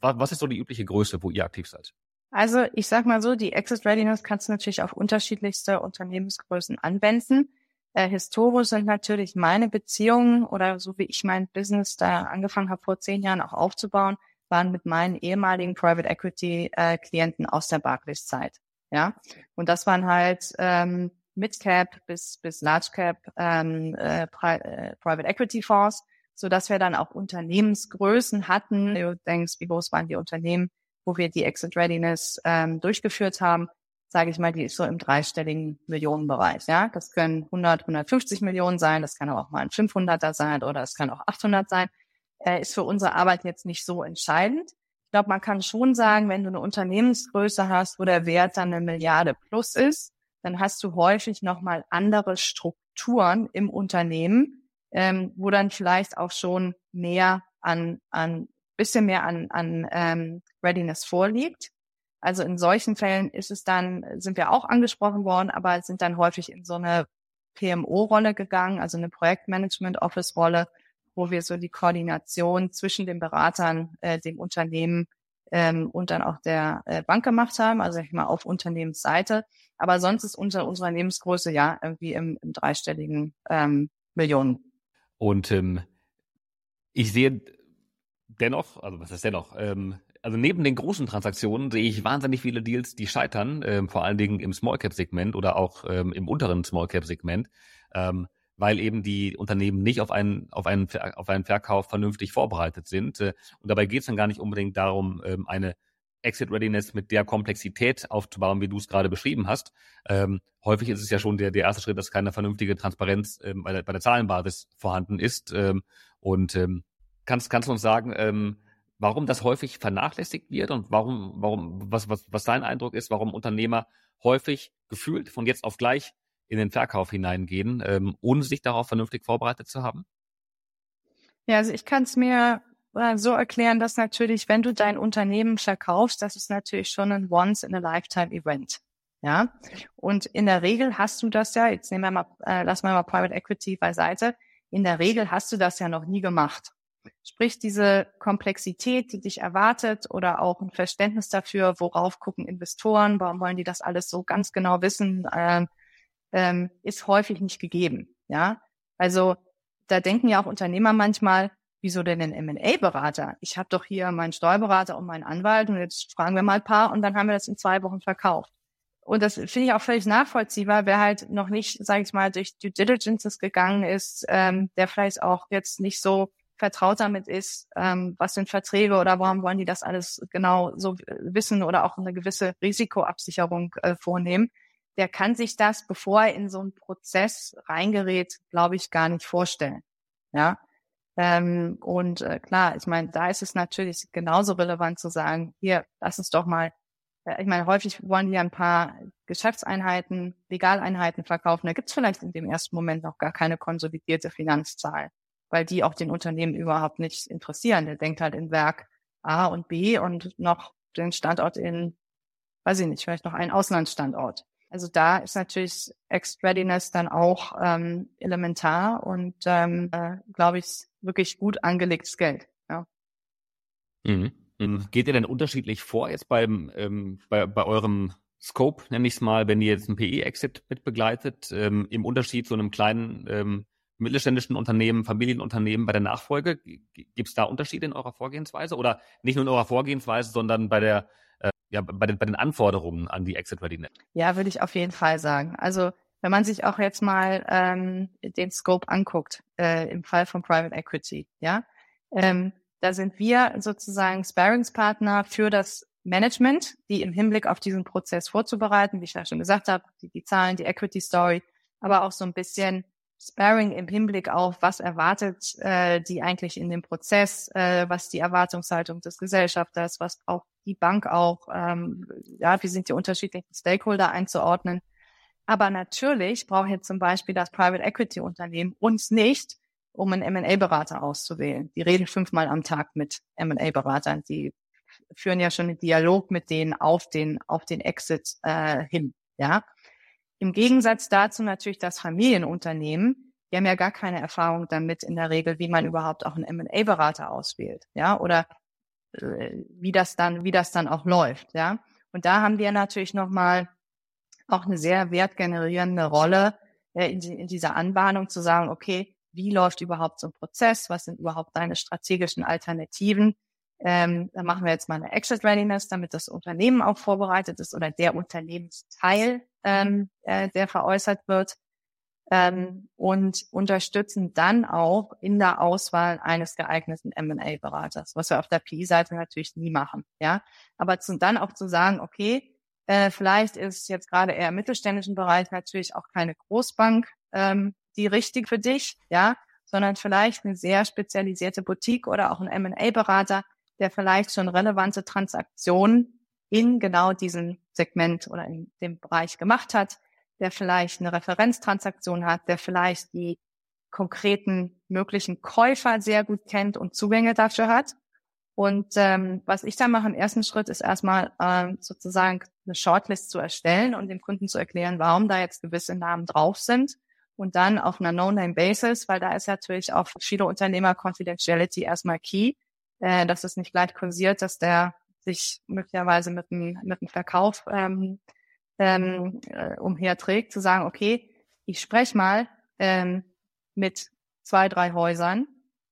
Was, was ist so die übliche Größe, wo ihr aktiv seid? Also ich sag mal so, die Exit Readiness kannst du natürlich auf unterschiedlichste Unternehmensgrößen anwenden. Äh, historisch sind natürlich meine Beziehungen oder so wie ich mein Business da angefangen habe vor zehn Jahren auch aufzubauen, waren mit meinen ehemaligen Private Equity äh, Klienten aus der Barclays Zeit. Ja, und das waren halt ähm, Mid Cap bis bis Large Cap ähm, äh, Pri äh, Private Equity Fonds, so dass wir dann auch Unternehmensgrößen hatten. Du denkst, wie groß waren die Unternehmen, wo wir die Exit Readiness ähm, durchgeführt haben? Sage ich mal, die ist so im dreistelligen Millionenbereich. Ja, das können 100, 150 Millionen sein, das kann auch mal ein 500er sein oder es kann auch 800 sein äh, ist für unsere Arbeit jetzt nicht so entscheidend. Ich glaube, man kann schon sagen, wenn du eine Unternehmensgröße hast, wo der Wert dann eine Milliarde plus ist, dann hast du häufig nochmal andere Strukturen im Unternehmen, ähm, wo dann vielleicht auch schon mehr an, an bisschen mehr an, an ähm, Readiness vorliegt. Also in solchen Fällen ist es dann, sind wir auch angesprochen worden, aber sind dann häufig in so eine PMO-Rolle gegangen, also eine Projektmanagement-Office-Rolle, wo wir so die Koordination zwischen den Beratern, äh, dem Unternehmen ähm, und dann auch der äh, Bank gemacht haben, also ich mal auf Unternehmensseite. Aber sonst ist unser Unternehmensgröße ja irgendwie im, im dreistelligen ähm, Millionen. Und ähm, ich sehe dennoch, also was ist dennoch, ähm, also neben den großen Transaktionen sehe ich wahnsinnig viele Deals, die scheitern, ähm, vor allen Dingen im Small Cap Segment oder auch ähm, im unteren Small Cap Segment. Ähm, weil eben die Unternehmen nicht auf einen, auf einen, auf einen Verkauf vernünftig vorbereitet sind. Äh, und dabei geht es dann gar nicht unbedingt darum, ähm, eine Exit Readiness mit der Komplexität aufzubauen, wie du es gerade beschrieben hast. Ähm, häufig ist es ja schon der, der erste Schritt, dass keine vernünftige Transparenz ähm, bei, der, bei der Zahlenbasis vorhanden ist. Ähm, und ähm, kannst, kannst du uns sagen, ähm, warum das häufig vernachlässigt wird und warum, warum, was, was, was dein Eindruck ist, warum Unternehmer häufig gefühlt von jetzt auf gleich in den Verkauf hineingehen, ähm, ohne sich darauf vernünftig vorbereitet zu haben? Ja, also ich kann es mir äh, so erklären, dass natürlich, wenn du dein Unternehmen verkaufst, das ist natürlich schon ein Once-in-a-Lifetime-Event. Ja, und in der Regel hast du das ja, jetzt nehmen wir mal, äh, lassen wir mal Private Equity beiseite, in der Regel hast du das ja noch nie gemacht. Sprich, diese Komplexität, die dich erwartet oder auch ein Verständnis dafür, worauf gucken Investoren, warum wollen die das alles so ganz genau wissen, ähm, ähm, ist häufig nicht gegeben. Ja, also da denken ja auch Unternehmer manchmal, wieso denn ein M&A-Berater? Ich habe doch hier meinen Steuerberater und meinen Anwalt und jetzt fragen wir mal ein paar und dann haben wir das in zwei Wochen verkauft. Und das finde ich auch völlig nachvollziehbar, wer halt noch nicht, sage ich mal, durch Due Diligences gegangen ist, ähm, der vielleicht auch jetzt nicht so vertraut damit ist, ähm, was sind Verträge oder warum wollen die das alles genau so wissen oder auch eine gewisse Risikoabsicherung äh, vornehmen, der kann sich das, bevor er in so einen Prozess reingerät, glaube ich, gar nicht vorstellen. Ja. Ähm, und äh, klar, ich meine, da ist es natürlich genauso relevant zu sagen, hier, lass uns doch mal äh, ich meine, häufig wollen die ein paar Geschäftseinheiten, Legaleinheiten verkaufen. Da gibt es vielleicht in dem ersten Moment noch gar keine konsolidierte Finanzzahl, weil die auch den Unternehmen überhaupt nicht interessieren. Der denkt halt in Werk A und B und noch den Standort in, weiß ich nicht, vielleicht noch einen Auslandsstandort. Also da ist natürlich Ex-Readiness dann auch ähm, elementar und ähm, äh, glaube ich wirklich gut angelegtes Geld. Ja. Mhm. Geht ihr denn unterschiedlich vor jetzt beim, ähm, bei, bei eurem Scope, nenne ich es mal, wenn ihr jetzt einen PE-Exit mit begleitet, ähm, im Unterschied zu einem kleinen ähm, mittelständischen Unternehmen, Familienunternehmen bei der Nachfolge? Gibt es da Unterschiede in eurer Vorgehensweise oder nicht nur in eurer Vorgehensweise, sondern bei der ja, bei den, bei den Anforderungen an die Exit Readiness? Ja, würde ich auf jeden Fall sagen. Also wenn man sich auch jetzt mal ähm, den Scope anguckt, äh, im Fall von Private Equity, ja, ähm, da sind wir sozusagen Sparingspartner für das Management, die im Hinblick auf diesen Prozess vorzubereiten, wie ich ja schon gesagt habe, die, die Zahlen, die Equity Story, aber auch so ein bisschen Sparring im Hinblick auf, was erwartet äh, die eigentlich in dem Prozess, äh, was die Erwartungshaltung des Gesellschafters, was braucht die Bank auch, ähm, ja, wie sind die unterschiedlichen Stakeholder einzuordnen. Aber natürlich braucht jetzt zum Beispiel das Private Equity Unternehmen uns nicht, um einen M&A-Berater auszuwählen. Die reden fünfmal am Tag mit M&A-Beratern. Die führen ja schon einen Dialog mit denen auf den, auf den Exit äh, hin. Ja. Im Gegensatz dazu natürlich das Familienunternehmen, die haben ja gar keine Erfahrung damit in der Regel, wie man überhaupt auch einen M&A-Berater auswählt, ja, oder äh, wie das dann, wie das dann auch läuft, ja. Und da haben wir natürlich nochmal auch eine sehr wertgenerierende Rolle äh, in, in dieser Anbahnung zu sagen, okay, wie läuft überhaupt so ein Prozess, was sind überhaupt deine strategischen Alternativen. Ähm, da machen wir jetzt mal eine Exit Readiness, damit das Unternehmen auch vorbereitet ist oder der Unternehmensteil, ähm, äh, der veräußert wird. Ähm, und unterstützen dann auch in der Auswahl eines geeigneten M&A-Beraters, was wir auf der PI-Seite natürlich nie machen, ja. Aber zu, dann auch zu sagen, okay, äh, vielleicht ist jetzt gerade eher im mittelständischen Bereich natürlich auch keine Großbank ähm, die richtig für dich, ja, sondern vielleicht eine sehr spezialisierte Boutique oder auch ein M&A-Berater, der vielleicht schon relevante Transaktionen in genau diesem Segment oder in dem Bereich gemacht hat, der vielleicht eine Referenztransaktion hat, der vielleicht die konkreten möglichen Käufer sehr gut kennt und Zugänge dafür hat. Und ähm, was ich da mache im ersten Schritt ist erstmal ähm, sozusagen eine Shortlist zu erstellen und dem Kunden zu erklären, warum da jetzt gewisse Namen drauf sind und dann auf einer No-Name-Basis, weil da ist natürlich auch viele Unternehmer Confidentiality erstmal key, äh, dass es nicht gleich kursiert, dass der sich möglicherweise mit dem, mit dem Verkauf ähm, ähm, äh, umherträgt, zu sagen, okay, ich spreche mal ähm, mit zwei, drei Häusern,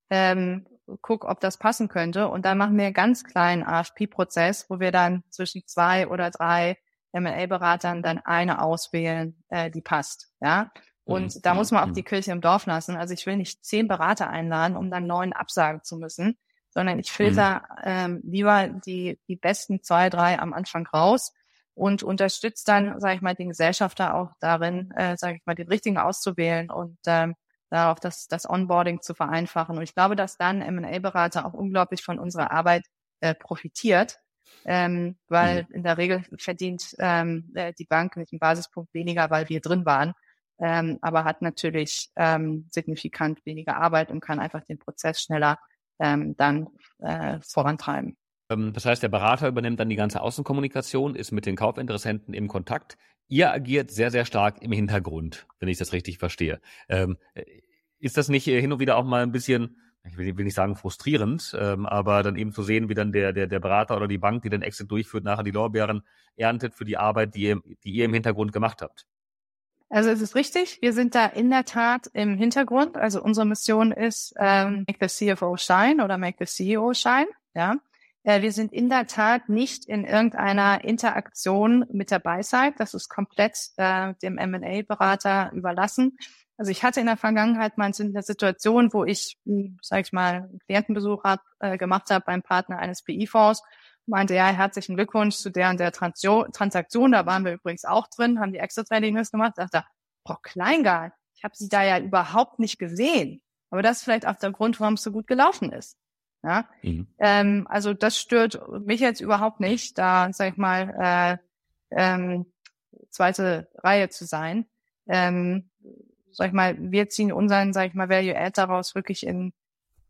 ähm, guck, ob das passen könnte und dann machen wir einen ganz kleinen AFP-Prozess, wo wir dann zwischen zwei oder drei M&A-Beratern dann eine auswählen, äh, die passt. Ja, und mhm. da muss man auch mhm. die Kirche im Dorf lassen. Also ich will nicht zehn Berater einladen, um dann neun absagen zu müssen, sondern ich filter mhm. ähm, lieber die, die besten zwei, drei am Anfang raus und unterstützt dann, sage ich mal, den Gesellschafter auch darin, äh, sage ich mal, den richtigen auszuwählen und ähm, darauf das, das Onboarding zu vereinfachen. Und ich glaube, dass dann M&A-Berater auch unglaublich von unserer Arbeit äh, profitiert, ähm, weil mhm. in der Regel verdient ähm, äh, die Bank mit dem Basispunkt weniger, weil wir drin waren ähm, aber hat natürlich ähm, signifikant weniger Arbeit und kann einfach den Prozess schneller ähm, dann äh, vorantreiben. Ähm, das heißt, der Berater übernimmt dann die ganze Außenkommunikation, ist mit den Kaufinteressenten im Kontakt. Ihr agiert sehr, sehr stark im Hintergrund, wenn ich das richtig verstehe. Ähm, ist das nicht hin und wieder auch mal ein bisschen ich will, will nicht sagen frustrierend, ähm, aber dann eben zu sehen, wie dann der, der, der Berater oder die Bank, die den Exit durchführt, nachher die Lorbeeren erntet für die Arbeit, die ihr, die ihr im Hintergrund gemacht habt. Also es ist richtig, wir sind da in der Tat im Hintergrund. Also unsere Mission ist ähm, Make the CFO shine oder Make the CEO shine. Ja, äh, wir sind in der Tat nicht in irgendeiner Interaktion mit der Buy-Side. Das ist komplett äh, dem M&A-Berater überlassen. Also ich hatte in der Vergangenheit mal eine Situation, wo ich, hm, sage ich mal, einen Klientenbesuch hab, äh, gemacht habe beim Partner eines PI-Fonds, meinte, ja, herzlichen Glückwunsch zu der und der Transaktion, da waren wir übrigens auch drin, haben die Exit Readiness gemacht, dachte, Frau Kleingarn, ich habe sie da ja überhaupt nicht gesehen. Aber das ist vielleicht auch der Grund, warum es so gut gelaufen ist. Ja, mhm. ähm, also das stört mich jetzt überhaupt nicht, da sag ich mal äh, ähm, zweite Reihe zu sein. Ähm, sag ich mal, wir ziehen unseren, sag ich mal, Value Add daraus wirklich in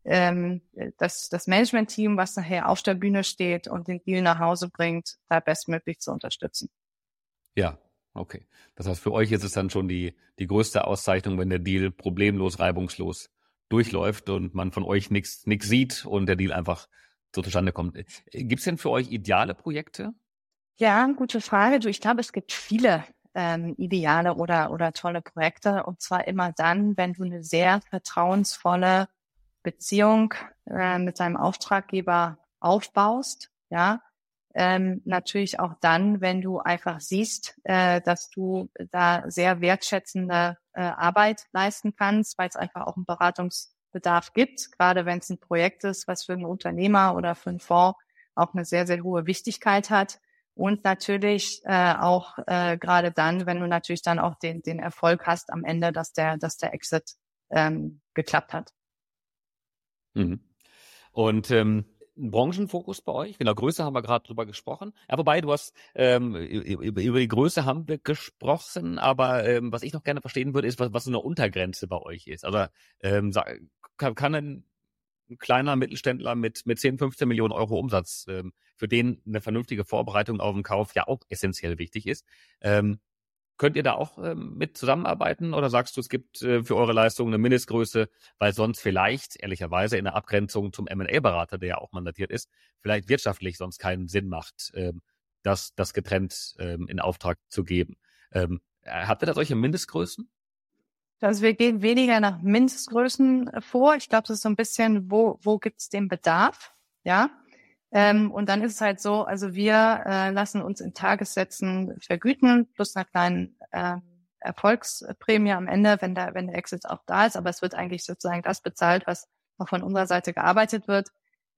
ähm, das, das Management-Team, was nachher auf der Bühne steht und den Deal nach Hause bringt, da bestmöglich zu unterstützen. Ja, okay. Das heißt, für euch ist es dann schon die, die größte Auszeichnung, wenn der Deal problemlos, reibungslos durchläuft und man von euch nichts nix sieht und der Deal einfach so zustande kommt. Gibt es denn für euch ideale Projekte? Ja, gute Frage. Du, ich glaube, es gibt viele ähm, ideale oder, oder tolle Projekte. Und zwar immer dann, wenn du eine sehr vertrauensvolle Beziehung äh, mit deinem Auftraggeber aufbaust. Ja, ähm, natürlich auch dann, wenn du einfach siehst, äh, dass du da sehr wertschätzende äh, Arbeit leisten kannst, weil es einfach auch einen Beratungsbedarf gibt, gerade wenn es ein Projekt ist, was für einen Unternehmer oder für einen Fonds auch eine sehr, sehr hohe Wichtigkeit hat. Und natürlich äh, auch äh, gerade dann, wenn du natürlich dann auch den, den Erfolg hast am Ende, dass der, dass der Exit ähm, geklappt hat. Mhm. Und ähm, Branchenfokus bei euch? Genau, Größe haben wir gerade drüber gesprochen. Ja, wobei du hast ähm, über, über die Größe haben wir gesprochen, aber ähm, was ich noch gerne verstehen würde, ist, was, was so eine Untergrenze bei euch ist. Also ähm, kann, kann ein kleiner Mittelständler mit, mit 10, 15 Millionen Euro Umsatz, ähm, für den eine vernünftige Vorbereitung auf den Kauf ja auch essentiell wichtig ist. Ähm, könnt ihr da auch ähm, mit zusammenarbeiten oder sagst du, es gibt äh, für eure Leistung eine Mindestgröße, weil sonst vielleicht, ehrlicherweise, in der Abgrenzung zum M&A-Berater, der ja auch mandatiert ist, vielleicht wirtschaftlich sonst keinen Sinn macht, ähm, das, das getrennt ähm, in Auftrag zu geben. Ähm, habt ihr da solche Mindestgrößen? Also wir gehen weniger nach Mindestgrößen äh, vor. Ich glaube, das ist so ein bisschen, wo, wo gibt's den Bedarf? Ja. Ähm, und dann ist es halt so, also wir äh, lassen uns in Tagessätzen vergüten, plus einer kleinen äh, Erfolgsprämie am Ende, wenn der, wenn der Exit auch da ist. Aber es wird eigentlich sozusagen das bezahlt, was auch von unserer Seite gearbeitet wird.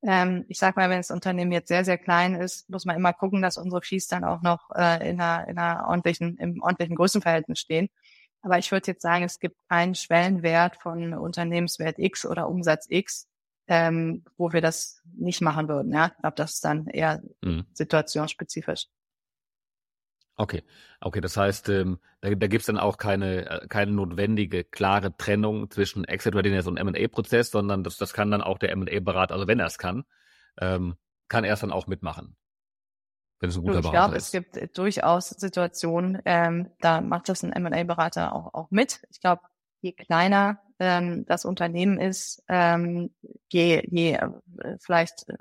Ähm, ich sag mal, wenn das Unternehmen jetzt sehr, sehr klein ist, muss man immer gucken, dass unsere Fees dann auch noch äh, in, einer, in einer ordentlichen, im ordentlichen Größenverhältnis stehen. Aber ich würde jetzt sagen, es gibt keinen Schwellenwert von Unternehmenswert X oder Umsatz X, ähm, wo wir das nicht machen würden. Ja, ich glaube, das ist dann eher mhm. situationsspezifisch. Okay, okay, das heißt, ähm, da, da gibt es dann auch keine, äh, keine notwendige, klare Trennung zwischen Exit Readiness und M&A-Prozess, sondern das, das kann dann auch der M&A-Berater, also wenn er es kann, ähm, kann er es dann auch mitmachen wenn es ein guter ich Berater glaube, ist. Ich glaube, es gibt durchaus Situationen, ähm, da macht das ein M&A-Berater auch, auch mit. Ich glaube, je kleiner ähm, das Unternehmen ist, ähm, je, je äh, vielleicht äh,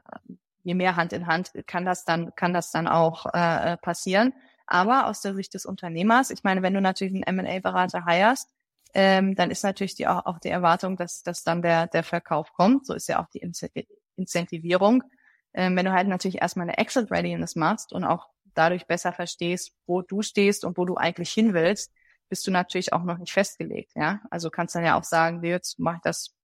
je mehr Hand in Hand kann das dann kann das dann auch äh, passieren. Aber aus der Sicht des Unternehmers, ich meine, wenn du natürlich einen M&A-Berater hirest, ähm, dann ist natürlich die, auch, auch die Erwartung, dass, dass dann der, der Verkauf kommt. So ist ja auch die Incentivierung. Ähm, wenn du halt natürlich erstmal eine Exit Readiness machst und auch dadurch besser verstehst, wo du stehst und wo du eigentlich hin willst, bist du natürlich auch noch nicht festgelegt, ja. Also kannst dann ja auch sagen, nee, jetzt mache ich das,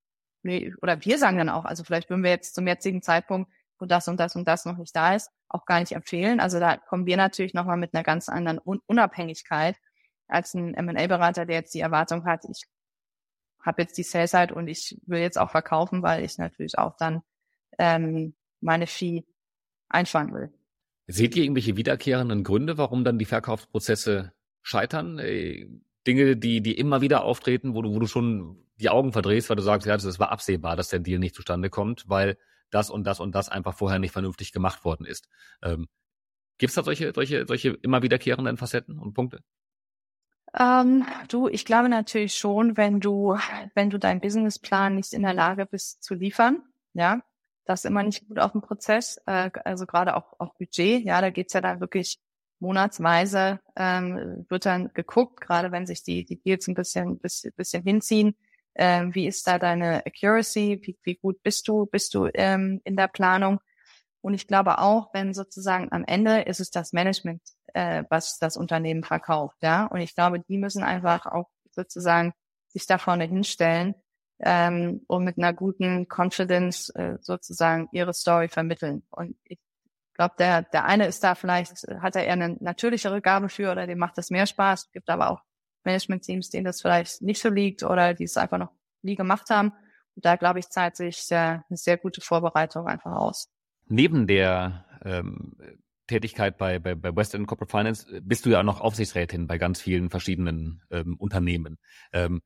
nee, oder wir sagen dann auch, also vielleicht würden wir jetzt zum jetzigen Zeitpunkt, wo das und das und das noch nicht da ist, auch gar nicht empfehlen. Also da kommen wir natürlich nochmal mit einer ganz anderen Un Unabhängigkeit als ein M&A-Berater, der jetzt die Erwartung hat, ich habe jetzt die Sales-Side und ich will jetzt auch verkaufen, weil ich natürlich auch dann ähm, meine Fee einfangen will. Seht ihr irgendwelche wiederkehrenden Gründe, warum dann die Verkaufsprozesse scheitern? Äh, Dinge, die, die immer wieder auftreten, wo du, wo du schon die Augen verdrehst, weil du sagst, ja, das war absehbar, dass der Deal nicht zustande kommt, weil das und das und das einfach vorher nicht vernünftig gemacht worden ist. Ähm, Gibt es da solche, solche, solche immer wiederkehrenden Facetten und Punkte? Ähm, du, ich glaube natürlich schon, wenn du, wenn du deinen Businessplan nicht in der Lage bist zu liefern, ja, das ist immer nicht gut auf dem Prozess, äh, also gerade auch, auch Budget, ja, da geht's ja dann wirklich monatsweise, ähm, wird dann geguckt, gerade wenn sich die, die Deals ein bisschen, bisschen, bisschen hinziehen, ähm, wie ist da deine Accuracy, wie, wie gut bist du, bist du ähm, in der Planung? Und ich glaube auch, wenn sozusagen am Ende ist es das Management, äh, was das Unternehmen verkauft, ja. Und ich glaube, die müssen einfach auch sozusagen sich da vorne hinstellen ähm, und mit einer guten Confidence äh, sozusagen ihre Story vermitteln. Und ich glaube, der, der eine ist da vielleicht, hat er eher eine natürlichere Gabe für oder dem macht das mehr Spaß. Es gibt aber auch Management-Teams, denen das vielleicht nicht so liegt oder die es einfach noch nie gemacht haben. Und da, glaube ich, zahlt sich äh, eine sehr gute Vorbereitung einfach aus. Neben der ähm, Tätigkeit bei, bei, bei West End Corporate Finance bist du ja noch Aufsichtsrätin bei ganz vielen verschiedenen ähm, Unternehmen. Ähm,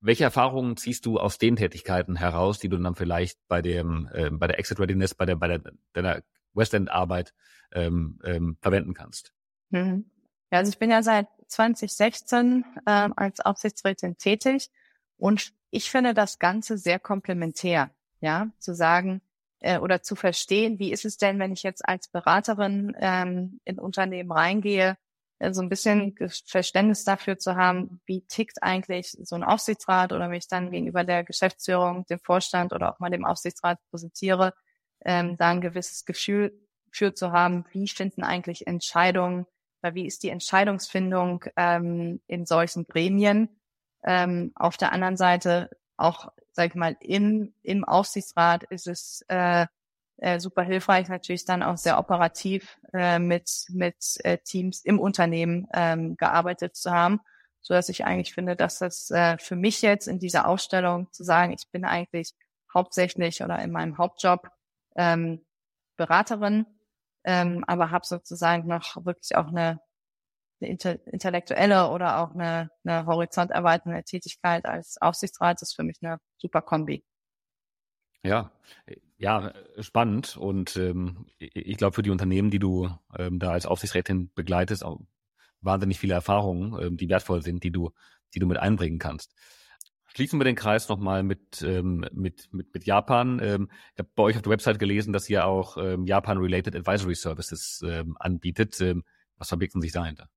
welche Erfahrungen ziehst du aus den Tätigkeiten heraus, die du dann vielleicht bei dem äh, bei der Exit Readiness, bei der bei der deiner West End Arbeit ähm, ähm, verwenden kannst? Mhm. Ja, also ich bin ja seit 2016 ähm, als Aufsichtsrätin tätig und ich finde das Ganze sehr komplementär, ja, zu sagen äh, oder zu verstehen, wie ist es denn, wenn ich jetzt als Beraterin ähm, in Unternehmen reingehe, äh, so ein bisschen Verständnis dafür zu haben, wie tickt eigentlich so ein Aufsichtsrat oder mich dann gegenüber der Geschäftsführung, dem Vorstand oder auch mal dem Aufsichtsrat präsentiere, ähm, da ein gewisses Gefühl für zu haben, wie finden eigentlich Entscheidungen weil wie ist die Entscheidungsfindung ähm, in solchen Gremien? Ähm, auf der anderen Seite auch, sag ich mal, im, im Aufsichtsrat ist es äh, äh, super hilfreich, natürlich dann auch sehr operativ äh, mit, mit äh, Teams im Unternehmen ähm, gearbeitet zu haben, so dass ich eigentlich finde, dass das äh, für mich jetzt in dieser Ausstellung zu sagen, ich bin eigentlich hauptsächlich oder in meinem Hauptjob ähm, Beraterin ähm, aber habe sozusagen noch wirklich auch eine, eine intellektuelle oder auch eine, eine horizonterweiternde Tätigkeit als Aufsichtsrat. Das ist für mich eine super Kombi. Ja, ja, spannend. Und ähm, ich glaube, für die Unternehmen, die du ähm, da als Aufsichtsrätin begleitest, auch wahnsinnig viele Erfahrungen, ähm, die wertvoll sind, die du, die du mit einbringen kannst. Schließen wir den Kreis nochmal mit, ähm, mit, mit, mit Japan. Ähm, ich habe bei euch auf der Website gelesen, dass ihr auch ähm, Japan-related Advisory Services ähm, anbietet. Ähm, was verbirgt sich dahinter?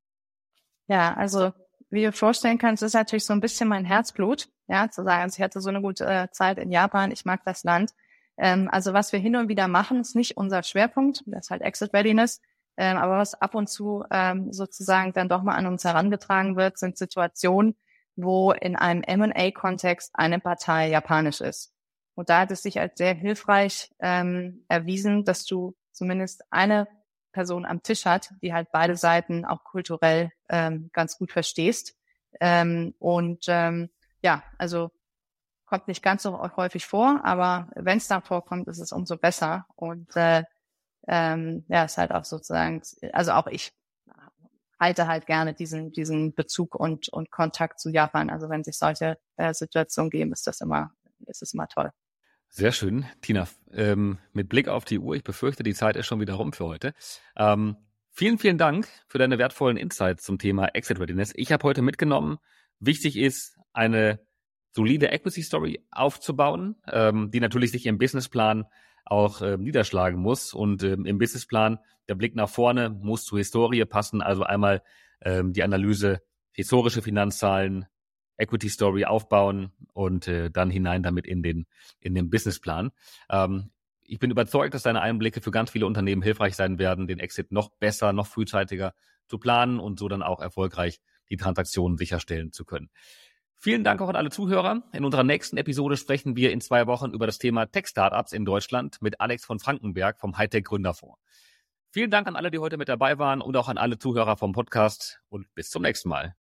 Ja, also wie du vorstellen kannst, ist natürlich so ein bisschen mein Herzblut, ja, zu sagen, also ich hatte so eine gute äh, Zeit in Japan, ich mag das Land. Ähm, also was wir hin und wieder machen, ist nicht unser Schwerpunkt, das ist halt Exit Readiness, ähm, aber was ab und zu ähm, sozusagen dann doch mal an uns herangetragen wird, sind Situationen, wo in einem M&A-Kontext eine Partei japanisch ist. Und da hat es sich als sehr hilfreich ähm, erwiesen, dass du zumindest eine Person am Tisch hat, die halt beide Seiten auch kulturell ähm, ganz gut verstehst. Ähm, und ähm, ja, also kommt nicht ganz so häufig vor, aber wenn es dann vorkommt, ist es umso besser. Und äh, ähm, ja, ist halt auch sozusagen, also auch ich halte halt gerne diesen, diesen Bezug und, und Kontakt zu Japan. Also wenn sich solche äh, Situationen geben, ist das immer, ist es immer toll. Sehr schön. Tina, ähm, mit Blick auf die Uhr, ich befürchte, die Zeit ist schon wieder rum für heute. Ähm, vielen, vielen Dank für deine wertvollen Insights zum Thema Exit Readiness. Ich habe heute mitgenommen, wichtig ist, eine solide Equity Story aufzubauen, ähm, die natürlich sich im Businessplan auch äh, niederschlagen muss. Und ähm, im Businessplan, der Blick nach vorne muss zur Historie passen. Also einmal ähm, die Analyse, historische Finanzzahlen, Equity Story aufbauen und äh, dann hinein damit in den, in den Businessplan. Ähm, ich bin überzeugt, dass deine Einblicke für ganz viele Unternehmen hilfreich sein werden, den Exit noch besser, noch frühzeitiger zu planen und so dann auch erfolgreich die Transaktionen sicherstellen zu können. Vielen Dank auch an alle Zuhörer. In unserer nächsten Episode sprechen wir in zwei Wochen über das Thema Tech-Startups in Deutschland mit Alex von Frankenberg vom Hightech Gründerfonds. Vielen Dank an alle, die heute mit dabei waren und auch an alle Zuhörer vom Podcast und bis zum nächsten Mal.